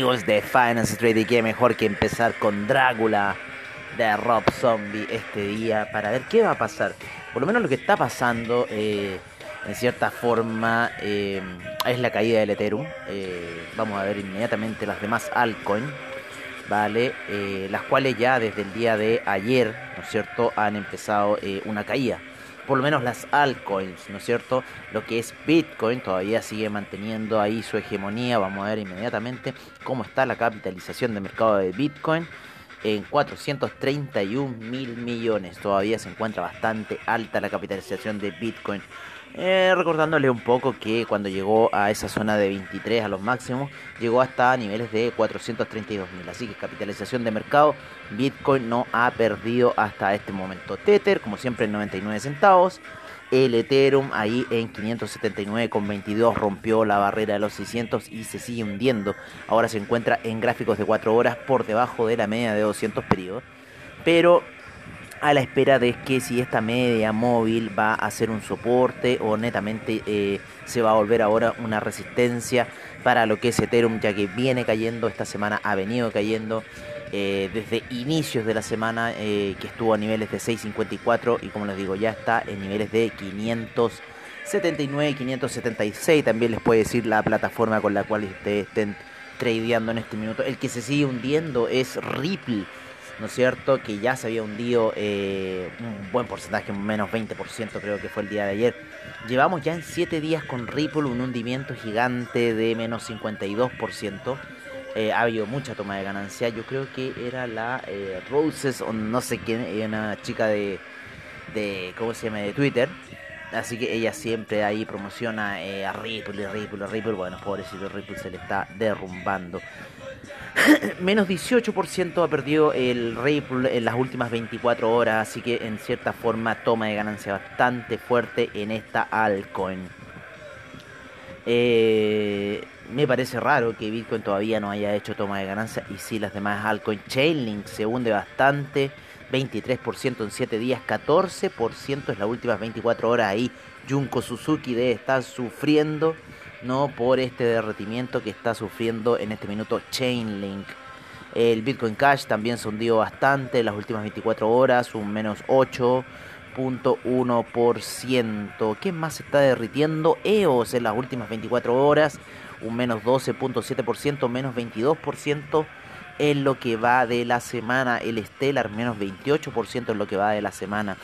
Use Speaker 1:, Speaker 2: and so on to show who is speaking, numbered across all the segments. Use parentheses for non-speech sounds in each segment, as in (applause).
Speaker 1: Amigos de Finance Street y qué mejor que empezar con Drácula de Rob Zombie este día para ver qué va a pasar. Por lo menos lo que está pasando eh, en cierta forma eh, es la caída del Ethereum. Eh, vamos a ver inmediatamente las demás altcoins, ¿vale? las cuales ya desde el día de ayer, ¿no es cierto?, han empezado una caída por lo menos las altcoins, ¿no es cierto? Lo que es Bitcoin todavía sigue manteniendo ahí su hegemonía. Vamos a ver inmediatamente cómo está la capitalización de mercado de Bitcoin. En 431 mil millones. Todavía se encuentra bastante alta la capitalización de Bitcoin. Eh, recordándole un poco que cuando llegó a esa zona de 23 a los máximos, llegó hasta niveles de 432 mil. Así que capitalización de mercado, Bitcoin no ha perdido hasta este momento. Tether, como siempre, en 99 centavos. El Ethereum ahí en 579,22 rompió la barrera de los 600 y se sigue hundiendo. Ahora se encuentra en gráficos de 4 horas por debajo de la media de 200 periodos. Pero a la espera de que si esta media móvil va a ser un soporte o netamente eh, se va a volver ahora una resistencia para lo que es Ethereum ya que viene cayendo esta semana ha venido cayendo eh, desde inicios de la semana eh, que estuvo a niveles de 6.54 y como les digo ya está en niveles de 579 576 también les puede decir la plataforma con la cual ustedes estén tradeando en este minuto. El que se sigue hundiendo es Ripple ¿no es cierto? Que ya se había hundido eh, un buen porcentaje, menos 20% creo que fue el día de ayer. Llevamos ya en 7 días con Ripple un hundimiento gigante de menos 52%. Eh, ha habido mucha toma de ganancia. Yo creo que era la eh, Roses o no sé quién, una chica de, de, ¿cómo se llama?, de Twitter. Así que ella siempre ahí promociona a Ripple, Ripple, Ripple. Bueno, pobrecito Ripple se le está derrumbando. (coughs) menos 18% ha perdido el Ripple en las últimas 24 horas, así que en cierta forma toma de ganancia bastante fuerte en esta altcoin. Eh, me parece raro que Bitcoin todavía no haya hecho toma de ganancia y si las demás altcoins. Chainlink se hunde bastante, 23% en 7 días, 14% en las últimas 24 horas. Ahí Junko Suzuki debe estar sufriendo no por este derretimiento que está sufriendo en este minuto Chainlink. El Bitcoin Cash también se hundió bastante en las últimas 24 horas, un menos 8.1%. ¿Qué más se está derritiendo? EOS en las últimas 24 horas, un menos 12.7%, menos 22% en lo que va de la semana. El Stellar menos 28% en lo que va de la semana.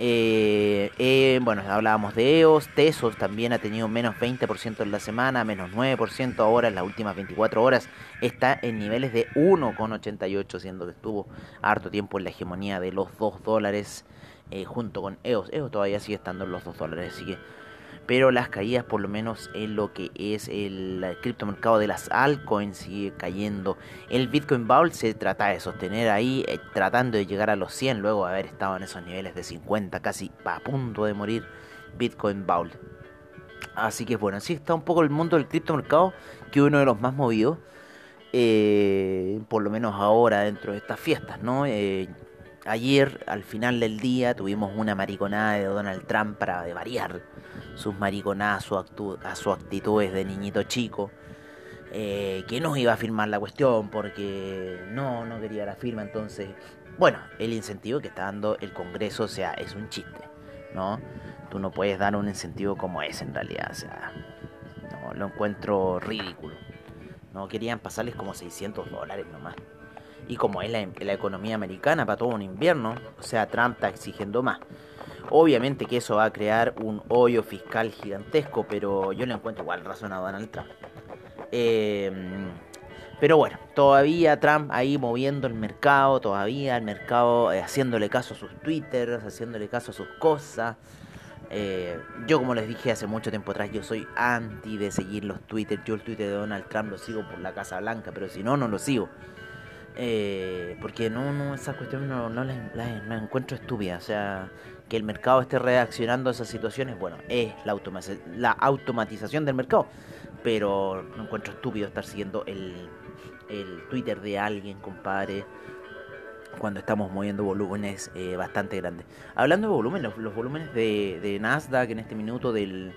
Speaker 1: Eh, eh, bueno, hablábamos de EOS, Tesos también ha tenido menos 20% en la semana, menos 9% ahora en las últimas 24 horas. Está en niveles de 1,88, siendo que estuvo harto tiempo en la hegemonía de los 2 dólares eh, junto con EOS. EOS todavía sigue estando en los 2 dólares, así que pero las caídas por lo menos en lo que es el, criptomercado de las altcoins sigue cayendo. El Bitcoin Bowl se trata de sostener ahí, eh, tratando de llegar a los 100 luego de haber estado en esos niveles de 50, casi a punto de morir Bitcoin Bowl. Así que bueno, así está un poco el mundo del criptomercado, que uno de los más movidos, eh, por lo menos ahora dentro de estas fiestas, ¿no? Eh, ayer, al final del día, tuvimos una mariconada de Donald Trump para variar sus mariconadas, su, a sus actitudes de niñito chico. Eh, que no iba a firmar la cuestión porque no, no quería la firma. Entonces, bueno, el incentivo que está dando el Congreso, o sea, es un chiste, ¿no? Tú no puedes dar un incentivo como ese en realidad, o sea, no, lo encuentro ridículo. No querían pasarles como 600 dólares nomás. Y como es la, economía americana para todo un invierno, o sea, Trump está exigiendo más. Obviamente que eso va a crear un hoyo fiscal gigantesco, pero yo le encuentro igual razón a Donald Trump. Em, pero bueno, todavía Trump ahí moviendo el mercado, todavía el mercado eh, haciéndole caso a sus twitters, haciéndole caso a sus cosas. Eh, yo como les dije hace mucho tiempo atrás, yo soy anti de seguir los twitters. Yo el twitter de Donald Trump lo sigo por la Casa Blanca, pero si no, no lo sigo. Eh, porque no, no, esa cuestión no, no la, encuentro estúpida. O sea, que el mercado esté reaccionando a esas situaciones, bueno, es la, la automatización del mercado. Pero no encuentro estúpido estar siguiendo el, el Twitter de alguien, compadre, cuando estamos moviendo volúmenes eh, bastante grandes. Hablando de volúmenes, los, volúmenes de, de, Nasdaq en este minuto del,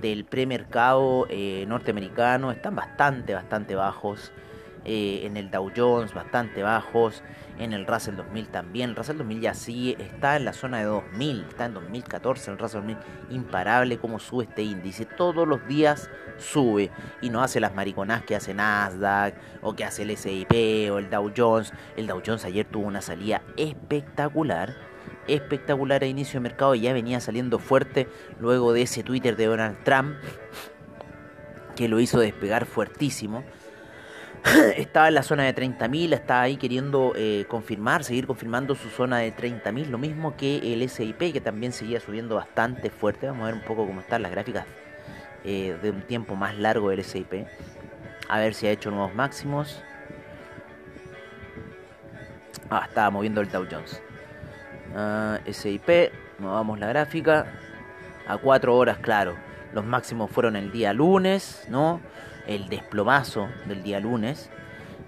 Speaker 1: del premercado eh, norteamericano están bastante, bastante bajos. Eh, en el Dow Jones bastante bajos, en el Russell 2000 también. El Russell 2000 ya sí está en la zona de 2000, está en 2014 el Russell 2000. Imparable como sube este índice, todos los días sube y no hace las mariconas que hace Nasdaq o que hace el S&P o el Dow Jones. El Dow Jones ayer tuvo una salida espectacular espectacular a inicio de mercado y ya venía saliendo fuerte luego de ese Twitter de Donald Trump que lo hizo despegar fuertísimo. (coughs) estaba en la zona de 30.000, estaba ahí queriendo eh, confirmar, seguir confirmando su zona de 30.000, lo mismo que el SIP, que también seguía subiendo bastante fuerte. Vamos a ver un poco cómo están las gráficas eh, de un tiempo más largo del SIP. A ver si ha hecho nuevos máximos. Ah, estaba moviendo el Dow Jones. Uh, SIP, movamos la gráfica. A 4 horas, claro. Los máximos fueron el día lunes, ¿no? El desplomazo del día lunes.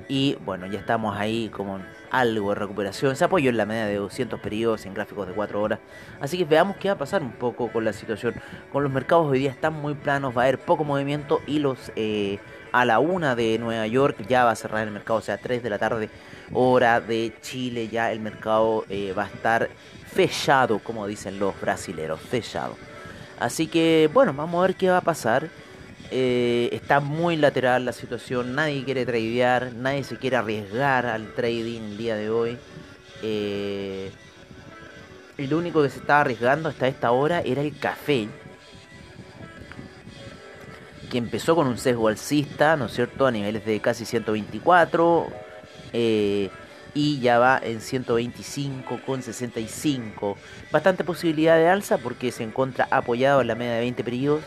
Speaker 1: Y bueno, ya estamos ahí como algo de recuperación. Se apoyó en la media de 200 periodos en gráficos de 4 horas. Así que veamos qué va a pasar un poco con la situación. Con los mercados hoy día están muy planos, va a haber poco movimiento y los eh, a la una de Nueva York ya va a cerrar el mercado, o sea, 3 de la tarde, hora de Chile, ya el mercado eh, va a estar fechado, como dicen los brasileros, fechado. Así que bueno, vamos a ver qué va a pasar. Eh, está muy lateral la situación, nadie quiere tradear, nadie se quiere arriesgar al trading el día de hoy. Eh, el único que se estaba arriesgando hasta esta hora era el café, que empezó con un sesgo alcista, ¿no es cierto?, a niveles de casi 124 eh, y ya va en 125 con 65. Bastante posibilidad de alza porque se encuentra apoyado en la media de 20 periodos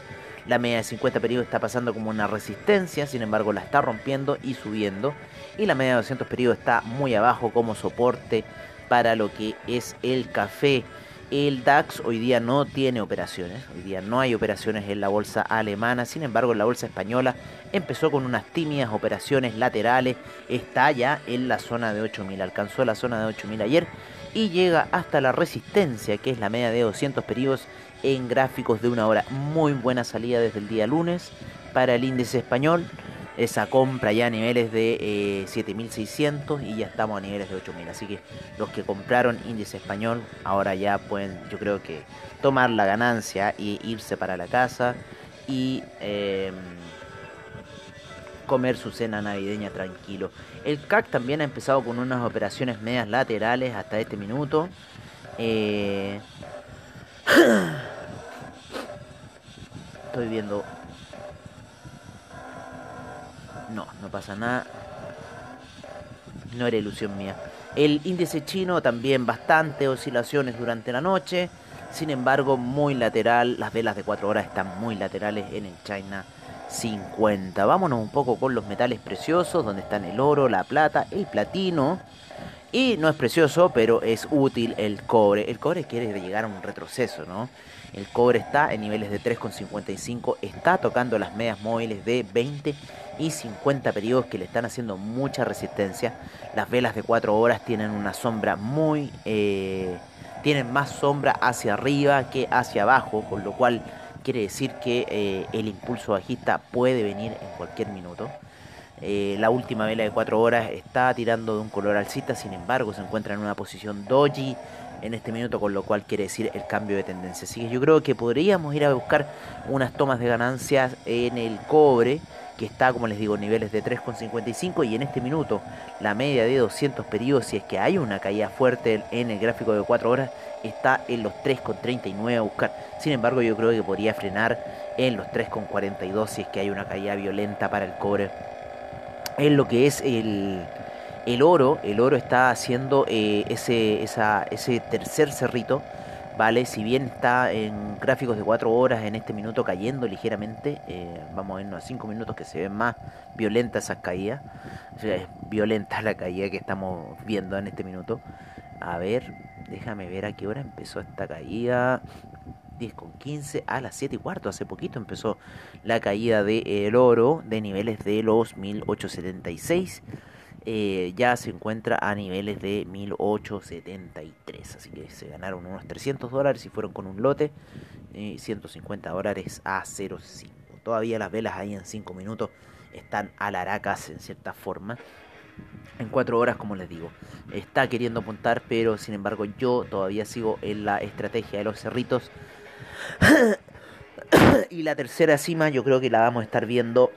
Speaker 1: la media de 50 periodos está pasando como una resistencia, sin embargo la está rompiendo y subiendo. Y la media de 200 periodos está muy abajo como soporte para lo que es el café. El DAX hoy día no tiene operaciones, hoy día no hay operaciones en la bolsa alemana, sin embargo la bolsa española empezó con unas tímidas operaciones laterales, está ya en la zona de 8000, alcanzó la zona de 8000 ayer y llega hasta la resistencia que es la media de 200 periodos en gráficos de una hora. Muy buena salida desde el día lunes para el índice español. Esa compra ya a niveles de 7600 eh, y ya estamos a niveles de 8000. Así que los que compraron índice español ahora ya pueden, yo creo que, tomar la ganancia y irse para la casa y em, comer su cena navideña tranquilo. El CAC también ha empezado con unas operaciones medias laterales hasta este minuto. Eh, (clears throat) Estoy viendo... No, no pasa nada. No era ilusión mía. El índice chino también bastante oscilaciones durante la noche. Sin embargo, muy lateral. Las velas de 4 horas están muy laterales en el China 50. Vámonos un poco con los metales preciosos, donde están el oro, la plata, el platino. Y no es precioso, pero es útil el cobre. El cobre quiere llegar a un retroceso, ¿no? El cobre está en niveles de 3,55, está tocando las medias móviles de 20 y 50 periodos que le están haciendo mucha resistencia. Las velas de 4 horas tienen una sombra muy... Eh, tienen más sombra hacia arriba que hacia abajo, con lo cual quiere decir que eh, el impulso bajista puede venir en cualquier minuto. Eh, la última vela de 4 horas está tirando de un color alcista, sin embargo se encuentra en una posición doji en este minuto, con lo cual quiere decir el cambio de tendencia. Así que yo creo que podríamos ir a buscar unas tomas de ganancias en el cobre, que está, como les digo, niveles de 3,55 y en este minuto la media de 200 periodos, si es que hay una caída fuerte en el gráfico de 4 horas, está en los 3,39 a buscar. Sin embargo, yo creo que podría frenar en los 3,42 si es que hay una caída violenta para el cobre. En lo que es el, el oro, el oro está haciendo eh, ese, ese tercer cerrito, ¿vale? Si bien está en gráficos de 4 horas en este minuto cayendo ligeramente, eh, vamos a vernos a 5 minutos que se ven más violentas esas caídas. es violenta la caída que estamos viendo en este minuto. A ver, déjame ver a qué hora empezó esta caída. 10 con 15 a las 7 y cuarto. Hace poquito empezó la caída del oro de niveles de los 1876. Eh, ya se encuentra a niveles de 1873. Así que se ganaron unos 300 dólares y fueron con un lote. y 150 dólares a 0.5. Todavía las velas ahí en 5 minutos están alaracas en cierta forma. En 4 horas, como les digo, está queriendo apuntar, pero sin embargo yo todavía sigo en la estrategia de los cerritos. (coughs) y la tercera cima yo creo que la vamos a estar viendo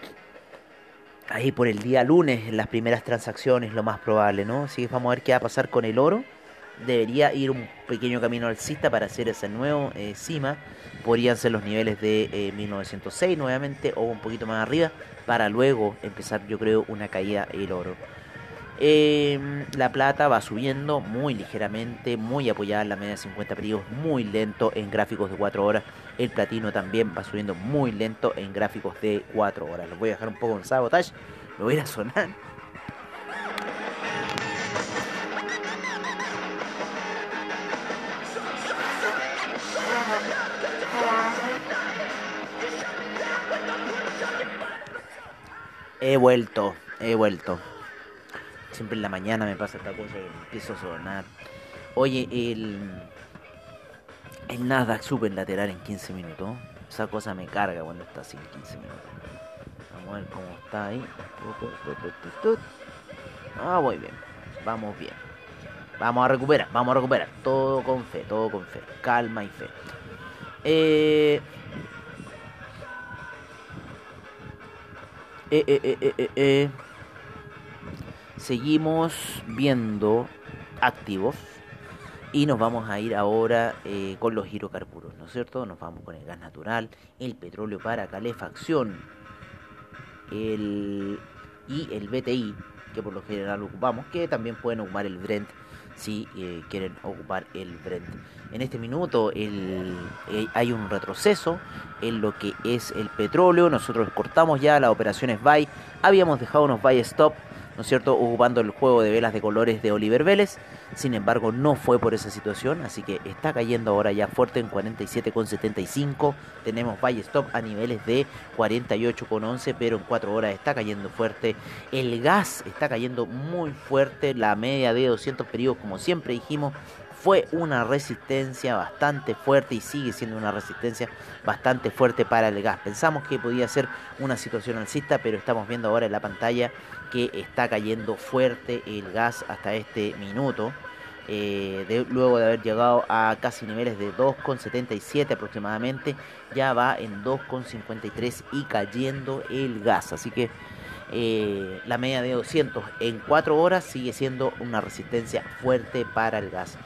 Speaker 1: ahí por el día lunes las primeras transacciones, lo más probable, ¿no? Así que vamos a ver qué va a pasar con el oro. Debería ir un pequeño camino alcista para hacer ese nuevo eh, cima. Podrían ser los niveles de 1906 eh, nuevamente o un poquito más arriba para luego empezar yo creo una caída el oro. Em, la plata va subiendo muy ligeramente, muy apoyada en la media de 50 periodos, muy lento en gráficos de 4 horas. El platino también va subiendo muy lento en gráficos de 4 horas. Lo voy a dejar un poco en sabotage, lo voy a ir a sonar. He vuelto, he vuelto. Siempre en la mañana me pasa esta cosa que empiezo a sonar. Oye, el. El Nasdaq super lateral en 15 minutos. Esa cosa me carga cuando está así en 15 minutos. Vamos a ver cómo está ahí. Ah, muy bien. Vamos bien. Vamos a recuperar, vamos a recuperar. Todo con fe, todo con fe. Calma y fe. Eh. Eh, eh, eh, eh, eh. eh seguimos viendo activos y nos vamos a ir ahora eh, con los hidrocarburos, ¿no es cierto? Nos vamos con el gas natural, el petróleo para calefacción el, y el BTI, que por lo general ocupamos, que también pueden ocupar el Brent si eh, quieren ocupar el Brent. En este minuto eh, hay un retroceso en lo que es el petróleo. Nosotros cortamos ya las operaciones buy. Habíamos dejado unos buy stop ¿no es cierto?, ocupando el juego de velas de colores de Oliver Vélez. Sin embargo, no fue por esa situación, así que está cayendo ahora ya fuerte en 47,75. Tenemos buy stop a niveles de 48,11, pero en 4 horas está cayendo fuerte. El gas está cayendo muy fuerte, la media de 200 periodos, como siempre dijimos, fue una resistencia bastante fuerte y sigue siendo una resistencia bastante fuerte para el gas. Pensamos que podía ser una situación alcista, pero estamos viendo ahora en la pantalla que está cayendo fuerte el gas hasta este minuto. Eh, luego de haber llegado a casi niveles de 2,77 aproximadamente, ya va en 2,53 y cayendo el gas. Así que eh, la media de 200 en 4 horas sigue siendo una resistencia fuerte para el gas.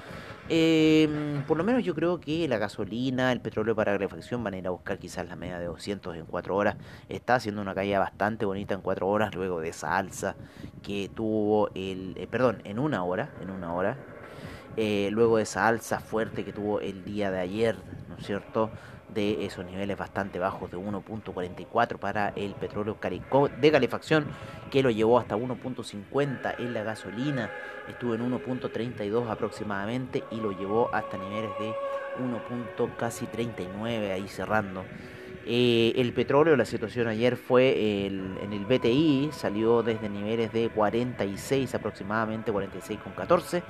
Speaker 1: Eh, por lo menos yo creo que la gasolina, el petróleo para calefacción van a ir a buscar quizás la media de 200 en 4 horas. Está haciendo una caída bastante bonita en 4 horas luego de esa alza que tuvo el... Eh, perdón, en una hora, en una hora. Eh, luego de esa alza fuerte que tuvo el día de ayer, ¿no es cierto? De esos niveles bastante bajos de 1.44 para el petróleo de calefacción que lo llevó hasta 1.50 en la gasolina estuvo en 1.32 aproximadamente y lo llevó hasta niveles de 1. casi 39 ahí cerrando eh, el petróleo, la situación ayer fue en el BTI, salió desde niveles de 46 aproximadamente, 46,14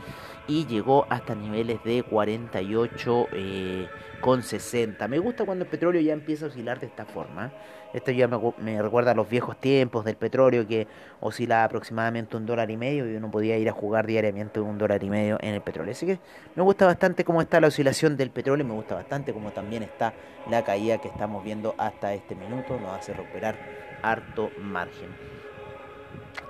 Speaker 1: y llegó hasta niveles de 48 eh, con 60. Me gusta cuando el petróleo ya empieza a oscilar de esta forma. Esto ya me, recuerda a los viejos tiempos del petróleo que oscilaba aproximadamente un dólar y medio y uno podía ir a jugar diariamente un dólar y medio en el petróleo. Así que me gusta bastante cómo está la oscilación del petróleo, me gusta bastante cómo también está la caída que estamos viendo hasta este minuto. Nos hace recuperar harto margen.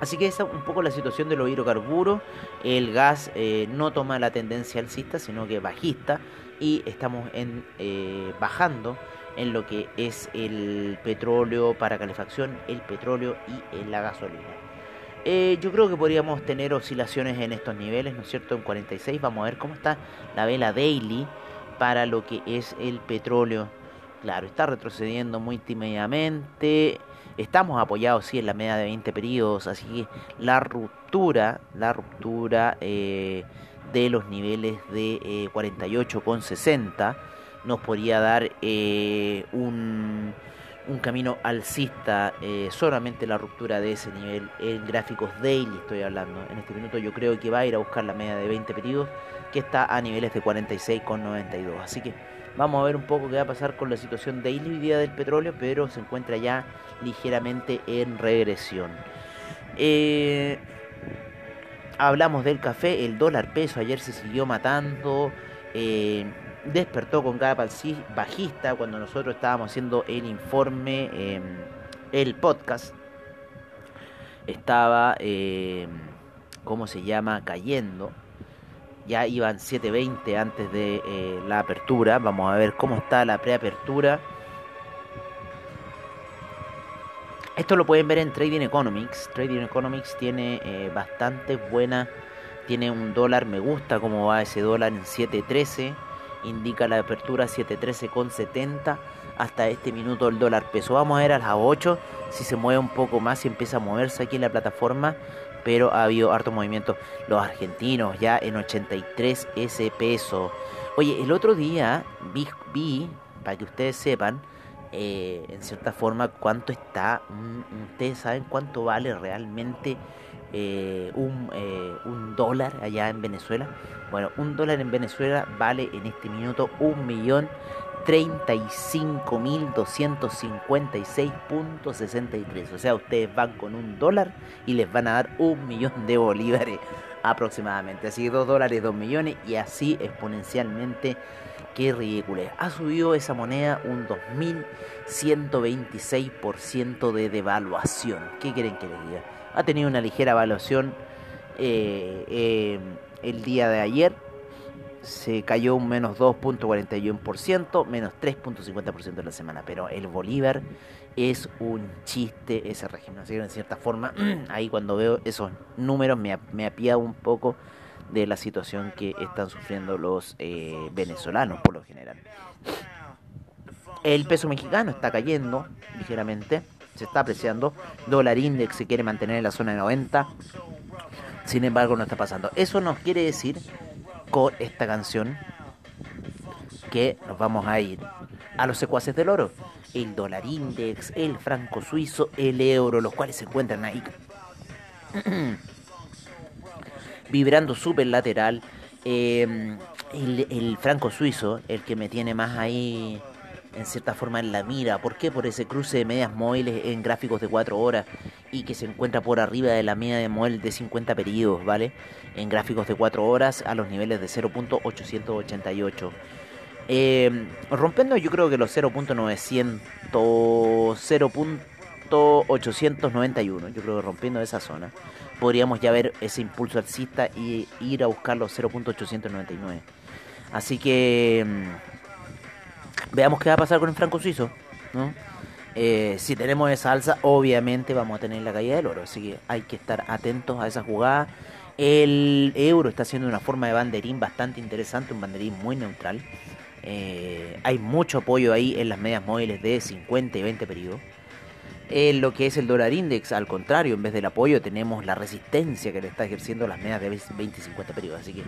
Speaker 1: Así que esa es un poco la situación de los hidrocarburos. El gas eh, no toma la tendencia alcista, sino que bajista. Y estamos en, eh, bajando en lo que es el petróleo para calefacción, el petróleo y la gasolina. Eh, yo creo que podríamos tener oscilaciones en estos niveles, ¿no es cierto? En 46 vamos a ver cómo está la vela daily para lo que es el petróleo. Claro, está retrocediendo muy tímidamente. Estamos apoyados sí en la media de 20 periodos, así que la ruptura, la ruptura eh, de los niveles de eh, 48,60 nos podría dar eh, un, un, camino alcista, eh, solamente la ruptura de ese nivel en gráficos daily estoy hablando. En este minuto yo creo que va a ir a buscar la media de 20 periodos que está a niveles de 46,92. Así que Vamos a ver un poco qué va a pasar con la situación daily hoy día del petróleo, pero se encuentra ya ligeramente en regresión. Eh, hablamos del café, el dólar peso ayer se siguió matando. Despertó con cada bajista cuando nosotros estábamos haciendo el informe, em, el podcast. Estaba, em, ¿cómo se llama? Cayendo. Ya iban 7.20 antes de eh, la apertura. Vamos a ver cómo está la preapertura. Esto lo pueden ver en Trading Economics. Trading Economics tiene eh, bastante buena. Tiene un dólar, me gusta cómo va ese dólar en 7.13 indica la apertura 713,70 hasta este minuto el dólar peso. Vamos a ver a las 8 si se mueve un poco más y empieza a moverse aquí en la plataforma, pero ha habido harto movimiento. Los argentinos ya en 83 ese peso. Oye, el otro día vi, vi para que ustedes sepan, eh, en cierta forma, cuánto está, ustedes saben cuánto vale realmente eh, un, eh, un dólar allá en Venezuela. Bueno, un dólar en Venezuela vale en este minuto un millón mil tres O sea, ustedes van con un dólar y les van a dar un millón de bolívares aproximadamente. Así que dos dólares, dos millones y así exponencialmente. Qué ridículo. Ha subido esa moneda un 2126% de devaluación. ¿Qué quieren que les diga? Ha tenido una ligera evaluación eh, eh, el día de ayer. Se cayó un menos 2.41%, menos 3.50% en la semana. Pero el Bolívar es un chiste ese régimen. Así que en cierta forma, (clears throat) ahí cuando veo esos números me, me apiado un poco de la situación que están sufriendo los eh, venezolanos por lo general. El peso mexicano está cayendo ligeramente se está apreciando. Dólar index se quiere mantener en la zona de 90. Sin embargo, no está pasando. Eso nos quiere decir con esta canción que nos vamos a ir a los secuaces del oro. El dólar index, el franco suizo, el euro, los cuales se encuentran ahí (clears throat) vibrando súper lateral. El, el franco suizo, el que me tiene más ahí en cierta forma en la mira. ¿Por qué? Por ese cruce de medias móviles en gráficos de 4 horas y que se encuentra por arriba de la media de móvil de 50 periodos, ¿vale? En gráficos de 4 horas a los niveles de 0.888. Eh, rompiendo yo creo que los 0.900, 0.891, yo creo que rompiendo esa zona, podríamos ya ver ese impulso alcista y ir a buscar los 0.899. Así que mm, Veamos qué va a pasar con el franco suizo. Eh, si tenemos esa alza, obviamente vamos a tener la caída del oro. Así que hay que estar atentos a esa jugada. El euro está haciendo una forma de banderín bastante interesante, un banderín muy neutral. Eh, hay mucho apoyo ahí en las medias móviles de 50 y 20 periodos. En lo que es el dólar index, al contrario, en vez del apoyo tenemos la resistencia que le está ejerciendo las medias de 20 y 50 periodos. Así que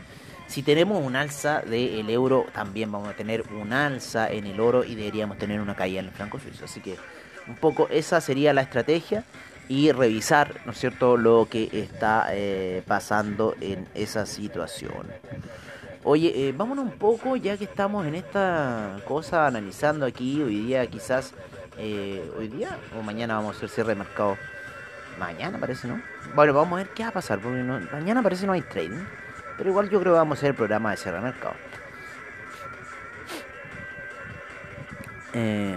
Speaker 1: si tenemos un alza del euro, también vamos a tener un alza en el oro y deberíamos tener una caída en el franco suizo. Así que un poco esa sería la estrategia y revisar, ¿no es cierto?, lo que está eh, pasando en esa situación. Oye, eh, vámonos un poco, ya que estamos en esta cosa analizando aquí, hoy día quizás, eh, hoy día o mañana vamos a hacer cierre de mercado. Mañana parece, ¿no? Bueno, vamos a ver qué va a pasar, porque mañana parece no hay trading. Pero igual yo creo que vamos a hacer el programa de cierre mercado. Eh,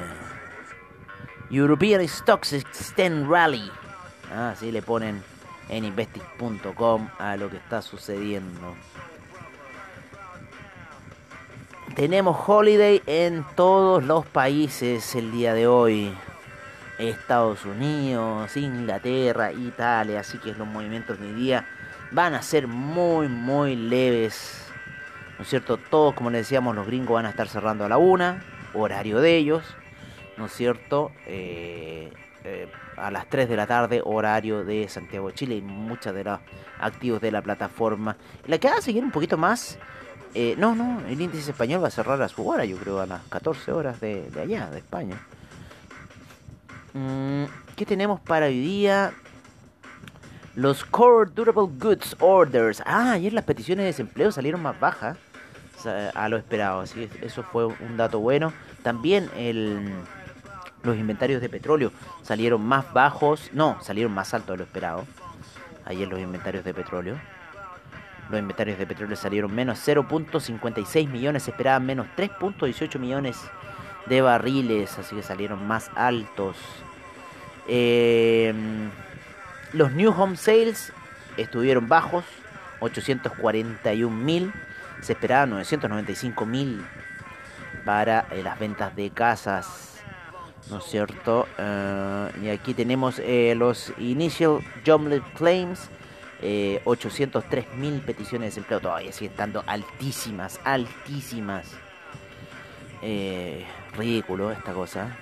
Speaker 1: European Stocks Extend Rally. Así ah, le ponen en investing.com a lo que está sucediendo. Tenemos holiday en todos los países el día de hoy. Estados Unidos, Inglaterra, Italia. Así que los movimientos de hoy día van a ser muy, muy leves. ¿No es cierto? Todos, como les decíamos, los gringos van a estar cerrando a la una, horario de ellos. ¿No es cierto? Eh, eh, a las 3 de la tarde, horario de Santiago de Chile y muchos de los activos de la plataforma. La que va a seguir un poquito más. Eh, no, no, el índice español va a cerrar a su hora, yo creo, a las 14 horas de, allá, de España. Mm, ¿Qué tenemos para hoy día? Los Core Durable Goods Orders. Ah, ayer las peticiones de desempleo salieron más bajas. a lo esperado. Así que eso fue un dato bueno. También el, los inventarios de petróleo salieron más bajos, no, salieron más altos de lo esperado. Ayer los inventarios de petróleo. Los inventarios de petróleo salieron menos 0.56 millones, se esperaban menos 3.18 millones de barriles, así que salieron más altos. Em, los New Home Sales estuvieron bajos, 841 mil, se esperaban 995 mil para eh, las ventas de casas, ¿no es cierto? Eh, y aquí tenemos eh, los Initial Jobless Claims, 803 mil peticiones de desempleo, todavía siguen estando altísimas, altísimas. ridículo esta cosa.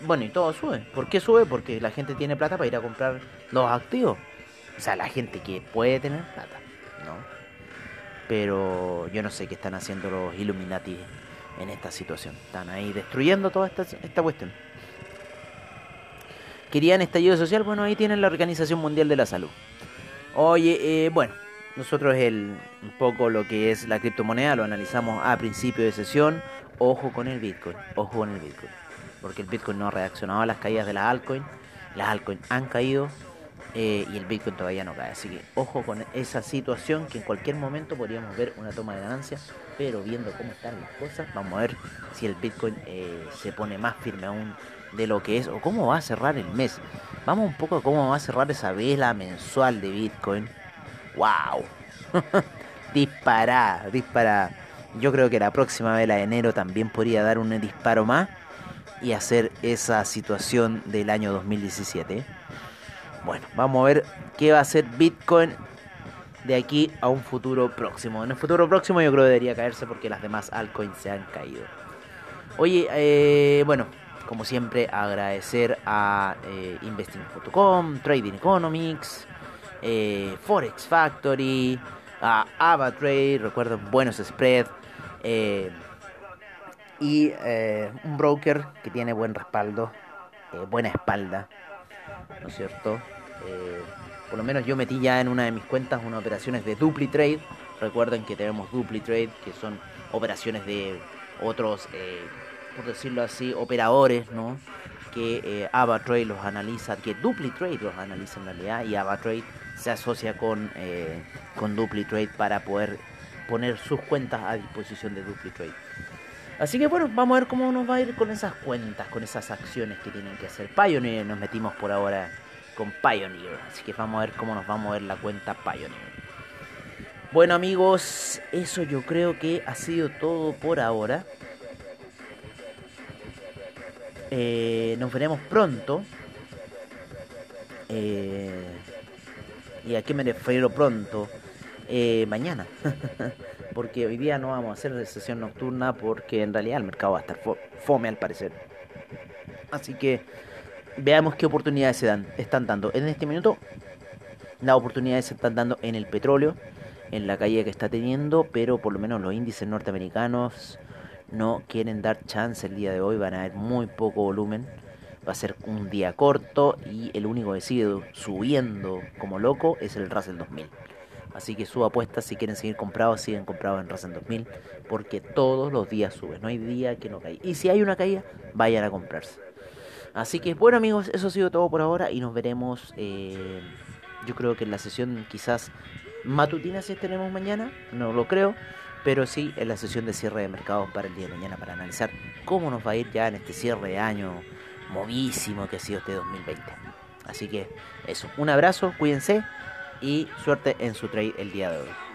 Speaker 1: Bueno, y todo sube. ¿Por qué sube? Porque la gente tiene plata para ir a comprar los activos. O sea, la gente que puede tener plata, ¿no? Pero yo no sé qué están haciendo los Illuminati en esta situación. Están ahí destruyendo toda esta, esta cuestión. ¿Querían estallido social? Bueno, ahí tienen la Organización Mundial de la Salud. Oye, eh, bueno, nosotros el, un poco lo que es la criptomoneda lo analizamos a principio de sesión. Ojo con el Bitcoin, ojo con el Bitcoin. Porque el Bitcoin no ha reaccionado a las caídas de las altcoins. Las altcoins han caído, eh, y el Bitcoin todavía no cae. Así que ojo con esa situación que en cualquier momento podríamos ver una toma de ganancias, pero viendo cómo están las cosas, vamos a ver si el Bitcoin eh, se pone más firme aún de lo que es o cómo va a cerrar el mes. Vamos un poco a cómo va a cerrar esa vela mensual de Bitcoin. ¡Wow! (laughs) disparada, disparada. Yo creo que la próxima vela de enero también podría dar un disparo más y hacer esa situación del año 2017. Bueno, vamos a ver qué va a hacer Bitcoin de aquí a un futuro próximo. En el futuro próximo yo creo que debería caerse porque las demás altcoins se han caído. Oye, eh, bueno, como siempre agradecer a eh, investing.com, Trading Economics, eh, Forex Factory, a AvaTrade, recuerden buenos spread y un broker que tiene buen respaldo, buena espalda, ¿no es cierto? Por lo menos yo metí ya en una de mis cuentas unas operaciones de dupli trade. Recuerden que tenemos dupli trade, que son operaciones de otros, eh, por decirlo así, operadores, ¿no? Que eh, AvaTrade los analiza, que dupli trade los analiza en realidad, y AvaTrade se asocia con, eh, con dupli trade para poder poner sus cuentas a disposición de dupli trade. Así que bueno, vamos a ver cómo nos va a ir con esas cuentas, con esas acciones que tienen que hacer. Pioneer nos metimos por ahora con Pioneer. Así que vamos a ver cómo nos va a mover la cuenta Pioneer. Bueno amigos, eso yo creo que ha sido todo por ahora. Eh, nos veremos pronto. Eh, ¿Y a qué me refiero pronto? Eh, mañana. (laughs) porque hoy día no vamos a hacer sesión nocturna porque en realidad el mercado va a estar fome al parecer. Así que veamos qué oportunidades se dan, están dando. En este minuto, las oportunidades se están dando en el petróleo, en la caída que está teniendo, pero por lo menos los índices norteamericanos no quieren dar chance el día de hoy, van a haber muy poco volumen. Va a ser un día corto y el único que sigue subiendo como loco es el Russell 2000. Así que su apuesta, si quieren seguir comprados, siguen comprados en Russell 2000, porque todos los días sube, no hay día que no caiga. Y si hay una caída, vayan a comprarse. Así que bueno amigos, eso ha sido todo por ahora y nos veremos eh, yo creo que en la sesión quizás matutina si tenemos mañana, no lo creo, pero sí en la sesión de cierre de mercados para el día de mañana para analizar cómo nos va a ir ya en este cierre de año movísimo que ha sido este 2020. Así que eso, un abrazo, cuídense y suerte en su trade el día de hoy.